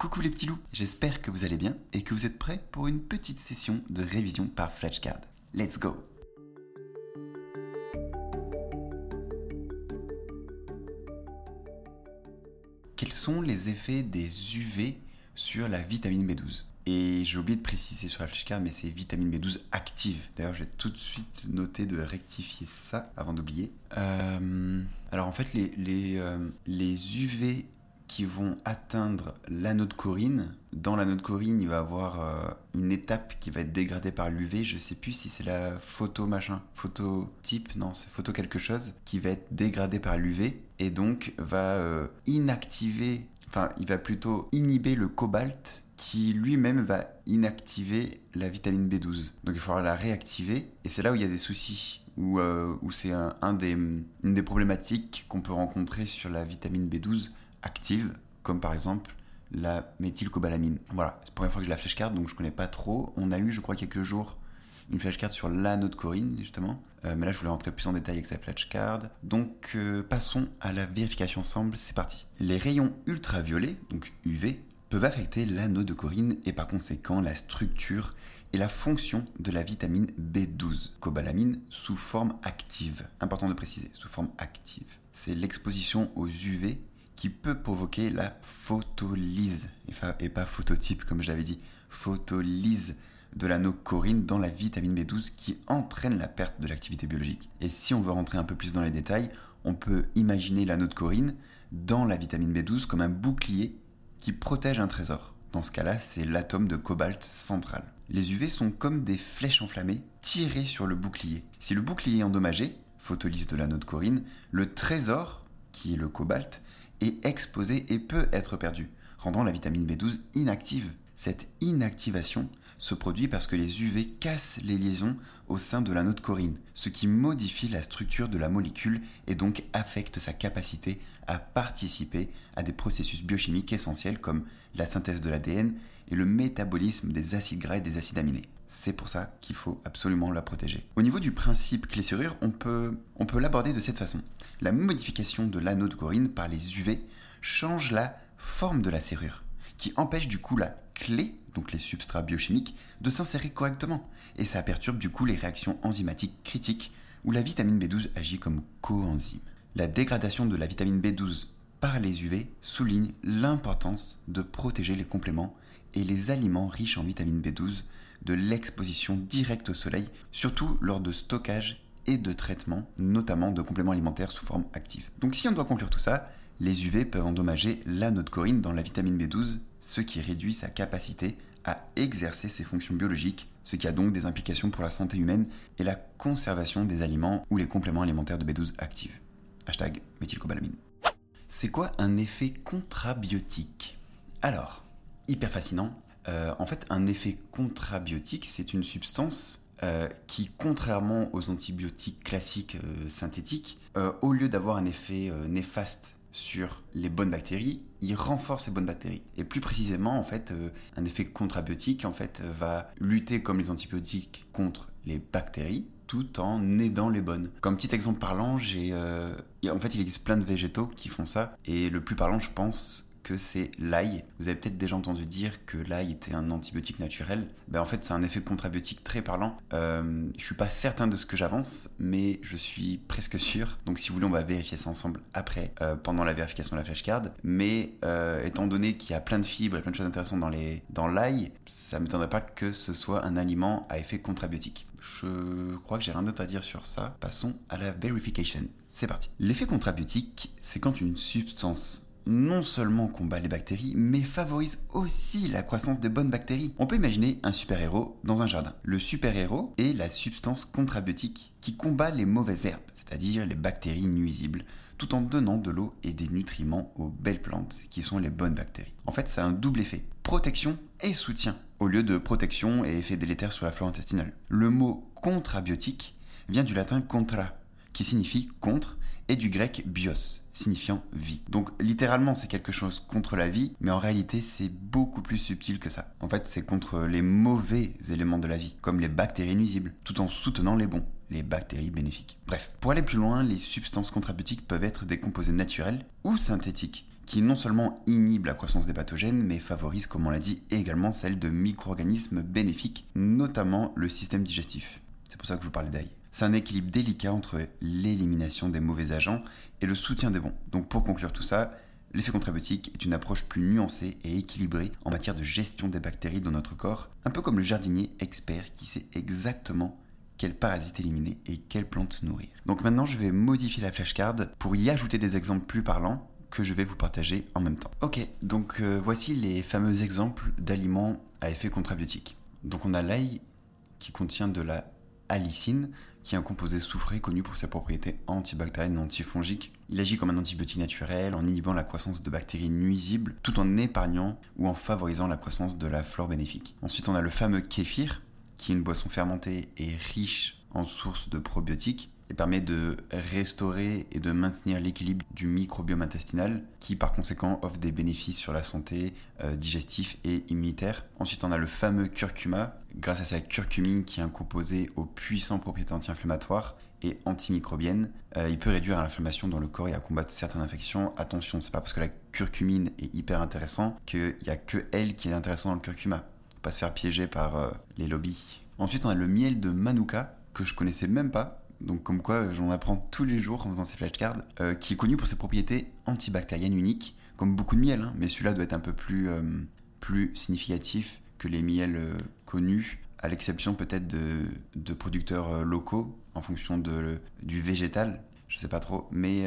Coucou les petits loups, j'espère que vous allez bien et que vous êtes prêts pour une petite session de révision par flashcard. Let's go Quels sont les effets des UV sur la vitamine B12 et j'ai oublié de préciser sur la flashcard, mais c'est vitamine B12 active. D'ailleurs, je vais tout de suite noter de rectifier ça avant d'oublier. Euh, alors en fait, les, les, euh, les UV qui vont atteindre l'anode corine. Dans l'anode corine, il va y avoir euh, une étape qui va être dégradée par l'UV. Je sais plus si c'est la photo machin, phototype, non, c'est photo quelque chose, qui va être dégradée par l'UV et donc va euh, inactiver, enfin, il va plutôt inhiber le cobalt qui lui-même va inactiver la vitamine B12. Donc il faudra la réactiver et c'est là où il y a des soucis. Où, euh, c'est un, une des problématiques qu'on peut rencontrer sur la vitamine B12 active, comme par exemple la méthylcobalamine. Voilà, c'est la première fois que j'ai la flashcard, donc je connais pas trop. On a eu, je crois, quelques jours une flashcard sur la de Corinne, justement. Euh, mais là, je voulais rentrer plus en détail avec sa flashcard. Donc, euh, passons à la vérification ensemble. C'est parti. Les rayons ultraviolets, donc UV, peuvent affecter l'anneau de Corinne et par conséquent la structure et la fonction de la vitamine B12, cobalamine, sous forme active. Important de préciser, sous forme active. C'est l'exposition aux UV qui peut provoquer la photolyse, et pas phototype comme je l'avais dit, photolyse de l'anneau corine dans la vitamine B12 qui entraîne la perte de l'activité biologique. Et si on veut rentrer un peu plus dans les détails, on peut imaginer l'anneau de corine dans la vitamine B12 comme un bouclier qui protège un trésor. Dans ce cas-là, c'est l'atome de cobalt central. Les UV sont comme des flèches enflammées tirées sur le bouclier. Si le bouclier est endommagé, photolyse de l'anneau de corine, le trésor, qui est le cobalt, est exposé et peut être perdu, rendant la vitamine B12 inactive. Cette inactivation se produit parce que les UV cassent les liaisons au sein de l'anneau de corine, ce qui modifie la structure de la molécule et donc affecte sa capacité à participer à des processus biochimiques essentiels comme la synthèse de l'ADN et le métabolisme des acides gras et des acides aminés. C'est pour ça qu'il faut absolument la protéger. Au niveau du principe clé-serrure, on peut, on peut l'aborder de cette façon. La modification de l'anneau de corine par les UV change la forme de la serrure, qui empêche du coup la clé, donc les substrats biochimiques, de s'insérer correctement. Et ça perturbe du coup les réactions enzymatiques critiques où la vitamine B12 agit comme coenzyme. La dégradation de la vitamine B12 par les UV souligne l'importance de protéger les compléments et les aliments riches en vitamine B12 de l'exposition directe au soleil, surtout lors de stockage et de traitement, notamment de compléments alimentaires sous forme active. Donc si on doit conclure tout ça, les UV peuvent endommager l'anode corine dans la vitamine B12, ce qui réduit sa capacité à exercer ses fonctions biologiques, ce qui a donc des implications pour la santé humaine et la conservation des aliments ou les compléments alimentaires de B12 actifs. Hashtag méthylcobalamine. C'est quoi un effet contrabiotique? Alors, hyper fascinant, euh, en fait, un effet contrabiotique, c'est une substance euh, qui, contrairement aux antibiotiques classiques euh, synthétiques, au lieu d'avoir un effet néfaste sur les bonnes bactéries, il renforce les bonnes bactéries. Et plus précisément, en fait, un effet contrabiotique, en fait, va lutter comme les antibiotiques contre les bactéries, tout en aidant les bonnes. Comme petit exemple parlant, j'ai, en fait, il existe plein de végétaux qui font ça, et le plus parlant, je pense, que c'est l'ail. Vous avez peut-être déjà entendu dire que l'ail était un antibiotique naturel. Ben, en fait, c'est un effet contrabiotique très parlant. Euh, je suis pas certain de ce que j'avance, mais je suis presque sûr. Donc, si vous voulez, on va vérifier ça ensemble après, euh, pendant la vérification de la flashcard. Mais euh, étant donné qu'il y a plein de fibres et plein de choses intéressantes dans l'ail, ça ne m'étonnerait pas que ce soit un aliment à effet contrabiotique. Je crois que j'ai rien d'autre à dire sur ça. Passons à la verification. C'est parti. L'effet contrabiotique, c'est quand une substance non seulement combat les bactéries, mais favorise aussi la croissance des bonnes bactéries. On peut imaginer un super-héros dans un jardin. Le super-héros est la substance contrabiotique qui combat les mauvaises herbes, c'est-à-dire les bactéries nuisibles, tout en donnant de l'eau et des nutriments aux belles plantes qui sont les bonnes bactéries. En fait, ça a un double effet, protection et soutien, au lieu de protection et effet délétère sur la flore intestinale. Le mot contrabiotique vient du latin contra, qui signifie contre, et du grec bios, signifiant vie. Donc littéralement c'est quelque chose contre la vie, mais en réalité c'est beaucoup plus subtil que ça. En fait c'est contre les mauvais éléments de la vie, comme les bactéries nuisibles, tout en soutenant les bons, les bactéries bénéfiques. Bref, pour aller plus loin, les substances contrabiotiques peuvent être des composés naturels ou synthétiques, qui non seulement inhibe la croissance des pathogènes, mais favorise, comme on l'a dit, également celle de micro-organismes bénéfiques, notamment le système digestif. C'est pour ça que je vous parlais d'ail. C'est un équilibre délicat entre l'élimination des mauvais agents et le soutien des bons. Donc pour conclure tout ça, l'effet contrabiotique est une approche plus nuancée et équilibrée en matière de gestion des bactéries dans notre corps, un peu comme le jardinier expert qui sait exactement quels parasites éliminer et quelles plantes nourrir. Donc maintenant, je vais modifier la flashcard pour y ajouter des exemples plus parlants que je vais vous partager en même temps. Ok, donc euh, voici les fameux exemples d'aliments à effet contrabiotique. Donc on a l'ail qui contient de la allicine, qui est un composé soufré connu pour ses propriétés antibactériennes et antifongiques. Il agit comme un antibiotique naturel en inhibant la croissance de bactéries nuisibles tout en épargnant ou en favorisant la croissance de la flore bénéfique. Ensuite, on a le fameux kéfir, qui est une boisson fermentée et riche en sources de probiotiques et permet de restaurer et de maintenir l'équilibre du microbiome intestinal qui par conséquent offre des bénéfices sur la santé euh, digestive et immunitaire. Ensuite on a le fameux curcuma grâce à sa curcumine qui est un composé aux puissantes propriétés anti-inflammatoires et antimicrobiennes. Euh, il peut réduire l'inflammation dans le corps et à combattre certaines infections. Attention, c'est pas parce que la curcumine est hyper intéressant qu'il n'y a que elle qui est intéressante dans le curcuma pas se faire piéger par euh, les lobbies. Ensuite, on a le miel de Manuka, que je connaissais même pas. Donc, comme quoi, j'en apprends tous les jours en faisant ces flashcards, euh, qui est connu pour ses propriétés antibactériennes uniques, comme beaucoup de miel, hein. mais celui-là doit être un peu plus, euh, significatif que les miels connus, à l'exception peut-être de, producteurs locaux, en fonction du végétal, je sais pas trop, mais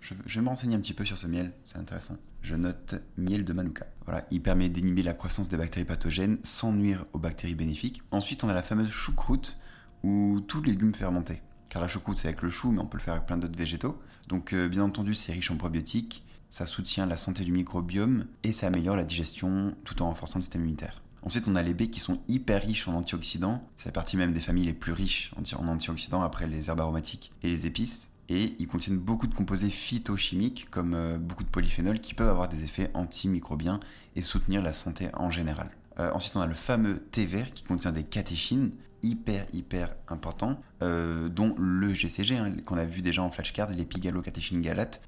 je, je vais me renseigner un petit peu sur ce miel, c'est intéressant je note miel de Manuka. Voilà, il permet d'inhiber la croissance des bactéries pathogènes sans nuire aux bactéries bénéfiques. Ensuite, on a la fameuse choucroute ou tout légume fermenté. Car la choucroute, c'est avec le chou, mais on peut le faire avec plein d'autres végétaux. Donc, euh, bien entendu, c'est riche en probiotiques, ça soutient la santé du microbiome et ça améliore la digestion tout en renforçant le système immunitaire. Ensuite, on a les baies qui sont hyper riches en antioxydants. C'est la partie même des familles les plus riches en antioxydants après les herbes aromatiques et les épices et ils contiennent beaucoup de composés phytochimiques comme euh, beaucoup de polyphénols qui peuvent avoir des effets antimicrobiens et soutenir la santé en général. Euh, ensuite, on a le fameux thé vert qui contient des catéchines hyper hyper importants, euh, dont le GCG hein, qu'on a vu déjà en flashcard, l'épigalocatéchine galate,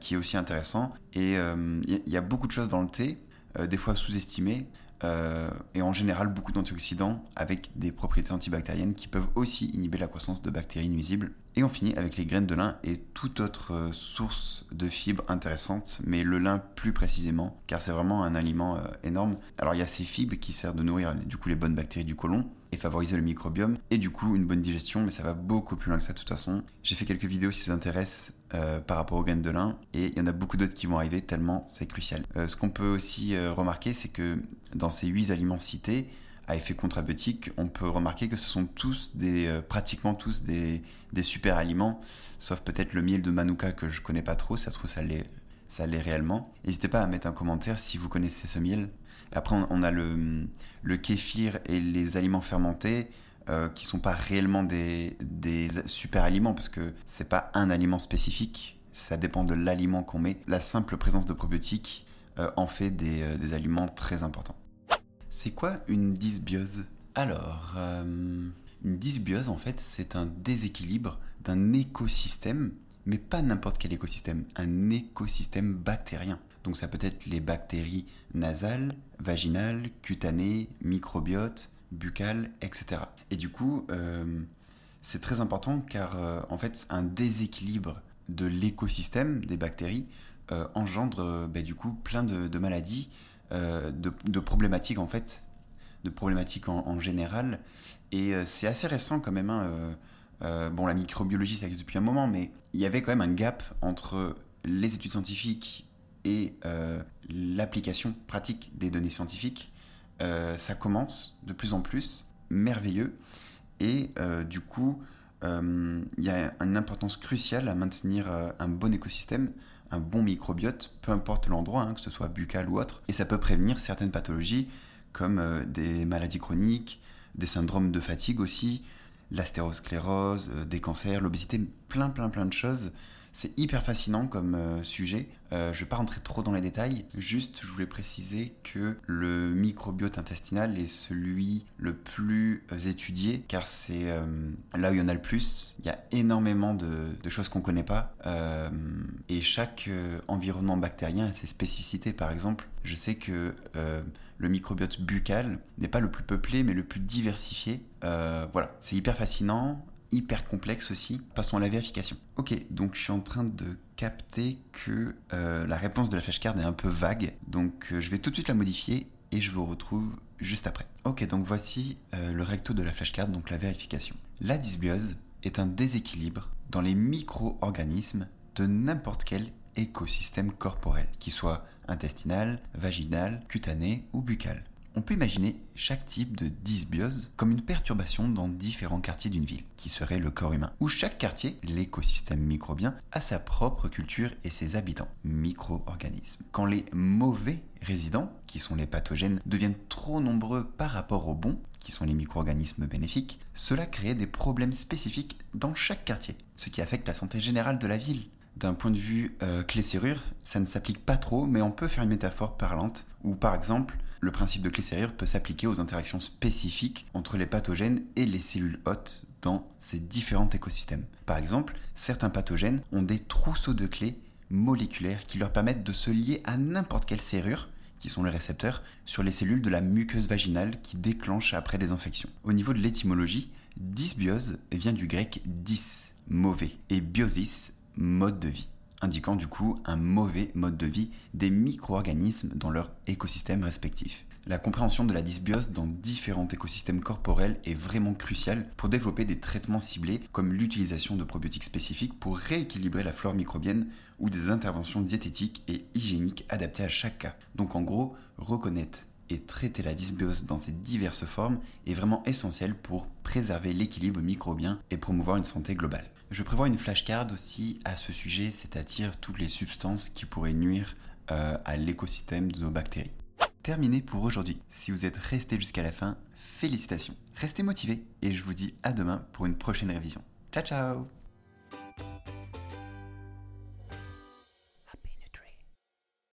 qui est aussi intéressant. Et il y, a beaucoup de choses dans le thé, des fois sous-estimées, et en général beaucoup d'antioxydants avec des propriétés antibactériennes qui peuvent aussi inhiber la croissance de bactéries nuisibles et on finit avec les graines de lin et toute autre euh, source de fibres intéressantes, mais le lin plus précisément, car c'est vraiment un aliment euh, énorme. Alors il y a ces fibres qui servent de nourrir du coup les bonnes bactéries du côlon et favoriser le microbiome, et du coup une bonne digestion, mais ça va beaucoup plus loin que ça de toute façon. J'ai fait quelques vidéos si ça intéresse euh, par rapport aux graines de lin, et il y en a beaucoup d'autres qui vont arriver tellement c'est crucial. ce qu'on peut aussi remarquer, c'est que dans ces 8 aliments cités, à effet contrabiotique, on peut remarquer que ce sont tous des, euh, pratiquement tous des, super aliments, sauf peut-être le miel de Manuka que je connais pas trop, ça se trouve ça l'est, ça l'est réellement. N'hésitez pas à mettre un commentaire si vous connaissez ce miel. Après, on, a le, le kéfir et les aliments fermentés. Euh, qui sont pas réellement des, des super aliments parce que c'est pas un aliment spécifique, ça dépend de l'aliment qu'on met. La simple présence de probiotiques euh, en fait des, des aliments très importants. C'est quoi une dysbiose? Alors, euh, une dysbiose, en fait, c'est un déséquilibre d'un écosystème, mais pas n'importe quel écosystème, un écosystème bactérien. Donc ça peut être les bactéries nasales, vaginales, cutanées, microbiotes, buccales, etc. Et du coup, euh, c'est très important car euh, en fait, un déséquilibre de l'écosystème des bactéries engendre bah, du coup plein de maladies euh, de, problématiques en fait, de problématiques en, général. Et euh, c'est assez récent quand même. Hein, euh, bon, la microbiologie, ça existe depuis un moment, mais il y avait quand même un gap entre les études scientifiques et l'application pratique des données scientifiques. ça commence de plus en plus, merveilleux. Et du coup, il y a une importance cruciale à maintenir un bon écosystème un bon microbiote, peu importe l'endroit, hein, que ce soit buccal ou autre, et ça peut prévenir certaines pathologies comme euh, des maladies chroniques, des syndromes de fatigue aussi, l'astérosclérose, euh, des cancers, l'obésité, plein plein plein de choses. C'est hyper fascinant comme euh, sujet. Euh, je ne vais pas rentrer trop dans les détails. Juste, je voulais préciser que le microbiote intestinal est celui le plus euh, étudié, car c'est là où il y en a le plus. Il y a énormément de, de choses qu'on ne connaît pas. et chaque environnement bactérien a ses spécificités. Par exemple, je sais que le microbiote buccal n'est pas le plus peuplé, mais le plus diversifié. voilà, c'est hyper fascinant hyper complexe aussi. Passons à la vérification. Ok, donc je suis en train de capter que euh, la réponse de la flashcard est un peu vague, donc euh, je vais tout de suite la modifier et je vous retrouve juste après. Ok, donc voici euh, le recto de la flashcard, donc la vérification. La dysbiose est un déséquilibre dans les micro-organismes de n'importe quel écosystème corporel, qu'il soit intestinal, vaginal, cutané ou buccal. On peut imaginer chaque type de dysbiose comme une perturbation dans différents quartiers d'une ville, qui serait le corps humain, où chaque quartier, l'écosystème microbien, a sa propre culture et ses habitants, micro-organismes. Quand les mauvais résidents, qui sont les pathogènes, deviennent trop nombreux par rapport aux bons, qui sont les micro-organismes bénéfiques, cela crée des problèmes spécifiques dans chaque quartier, ce qui affecte la santé générale de la ville. D'un point de vue euh, clé-serrure, ça ne s'applique pas trop, mais on peut faire une métaphore parlante, où par exemple, le principe de clé-serrure peut s'appliquer aux interactions spécifiques entre les pathogènes et les cellules hôtes dans ces différents écosystèmes. Par exemple, certains pathogènes ont des trousseaux de clés moléculaires qui leur permettent de se lier à n'importe quelle serrure qui sont les récepteurs, sur les cellules de la muqueuse vaginale qui déclenchent après des infections. Au niveau de l'étymologie, dysbiose vient du grec dys, mauvais, et biosis, mode de vie indiquant du coup un mauvais mode de vie des micro-organismes dans leur écosystème respectif. La compréhension de la dysbiose dans différents écosystèmes corporels est vraiment cruciale pour développer des traitements ciblés comme l'utilisation de probiotiques spécifiques pour rééquilibrer la flore microbienne ou des interventions diététiques et hygiéniques adaptées à chaque cas. Donc en gros, reconnaître et traiter la dysbiose dans ses diverses formes est vraiment essentiel pour préserver l'équilibre microbien et promouvoir une santé globale. Je prévois une flashcard aussi à ce sujet, c'est-à-dire toutes les substances qui pourraient nuire euh, à l'écosystème de nos bactéries. Terminé pour aujourd'hui. Si vous êtes resté jusqu'à la fin, félicitations. Restez motivés et je vous dis à demain pour une prochaine révision. Ciao ciao